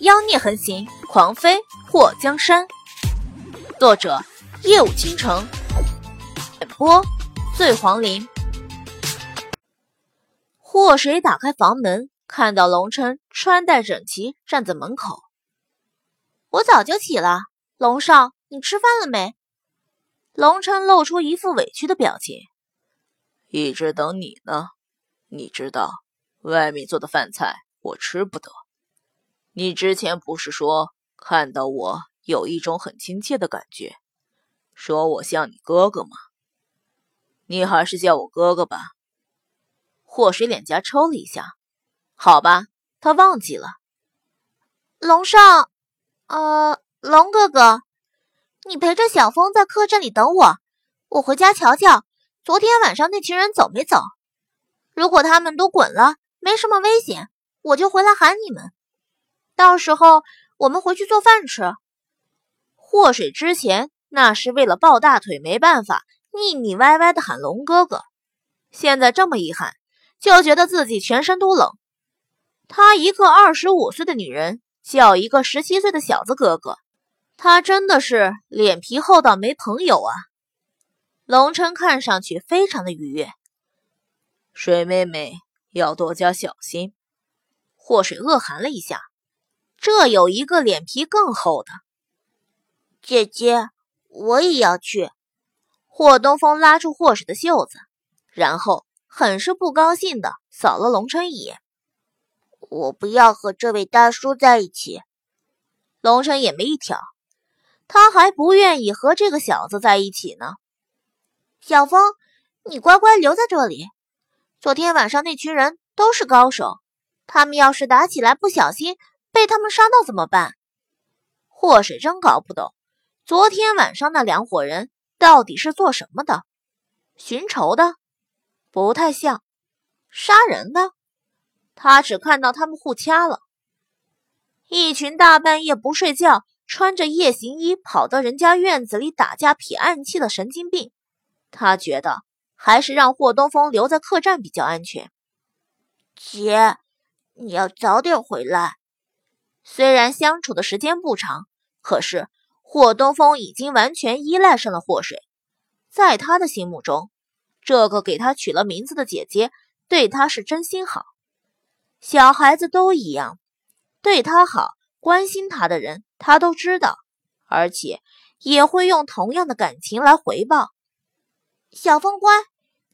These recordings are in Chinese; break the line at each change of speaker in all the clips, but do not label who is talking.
妖孽横行，狂妃祸江山。作者：夜舞倾城，演播：醉黄林。祸水打开房门，看到龙琛穿戴整齐站在门口。我早就起了，龙少，你吃饭了没？龙琛露出一副委屈的表情。
一直等你呢。你知道，外面做的饭菜我吃不得。你之前不是说看到我有一种很亲切的感觉，说我像你哥哥吗？你还是叫我哥哥吧。
祸水脸颊抽了一下，好吧，他忘记了。龙少，呃，龙哥哥，你陪着小风在客栈里等我，我回家瞧瞧，昨天晚上那群人走没走。如果他们都滚了，没什么危险，我就回来喊你们。到时候我们回去做饭吃。祸水之前那是为了抱大腿，没办法腻腻歪歪的喊龙哥哥，现在这么一喊，就觉得自己全身都冷。她一个二十五岁的女人叫一个十七岁的小子哥哥，她真的是脸皮厚到没朋友啊！龙琛看上去非常的愉悦。
水妹妹要多加小心。
祸水恶寒了一下，这有一个脸皮更厚的
姐姐，我也要去。
霍东风拉住霍氏的袖子，然后很是不高兴的扫了龙琛一眼。
我不要和这位大叔在一起。
龙琛也没一挑，他还不愿意和这个小子在一起呢。小风，你乖乖留在这里。昨天晚上那群人都是高手，他们要是打起来不小心被他们伤到怎么办？祸水真搞不懂，昨天晚上那两伙人到底是做什么的？寻仇的？不太像。杀人的？他只看到他们互掐了。一群大半夜不睡觉，穿着夜行衣跑到人家院子里打架撇暗器的神经病，他觉得。还是让霍东风留在客栈比较安全。
姐，你要早点回来。
虽然相处的时间不长，可是霍东风已经完全依赖上了祸水。在他的心目中，这个给他取了名字的姐姐对他是真心好。小孩子都一样，对他好、关心他的人，他都知道，而且也会用同样的感情来回报。小风乖。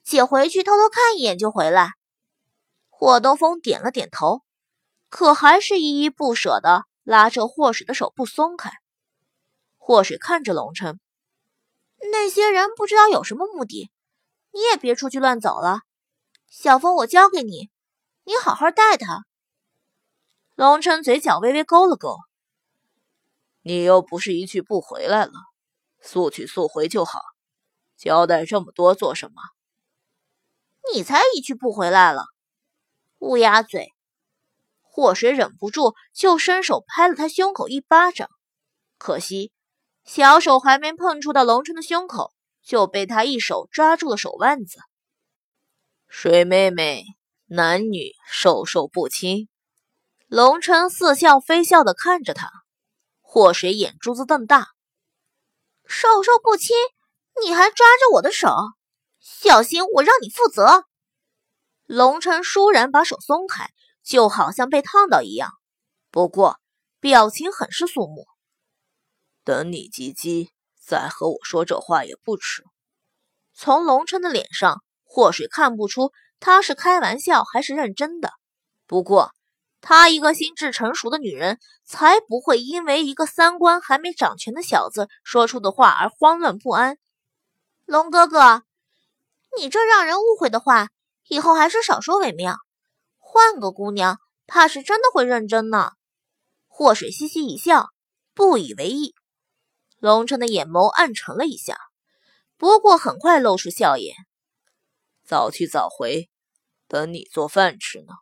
姐回去偷偷看一眼就回来。霍东风点了点头，可还是依依不舍的拉着霍水的手不松开。霍水看着龙琛，那些人不知道有什么目的，你也别出去乱走了。小风我交给你，你好好带他。龙琛嘴角微微勾了勾，
你又不是一去不回来了，速去速回就好，交代这么多做什么？
你才一去不回来了，乌鸦嘴！祸水忍不住就伸手拍了他胸口一巴掌，可惜小手还没碰触到龙琛的胸口，就被他一手抓住了手腕子。
水妹妹，男女授受不亲。
龙琛似笑非笑的看着他，祸水眼珠子瞪大，授受不亲？你还抓着我的手？小心，我让你负责！龙琛倏然把手松开，就好像被烫到一样，不过表情很是肃穆。
等你及笄再和我说这话也不迟。
从龙琛的脸上，祸水看不出他是开玩笑还是认真的。不过，她一个心智成熟的女人，才不会因为一个三观还没长全的小子说出的话而慌乱不安。龙哥哥。你这让人误会的话，以后还是少说为妙。换个姑娘，怕是真的会认真呢。祸水嘻嘻一笑，不以为意。龙城的眼眸暗沉了一下，不过很快露出笑颜。
早去早回，等你做饭吃呢。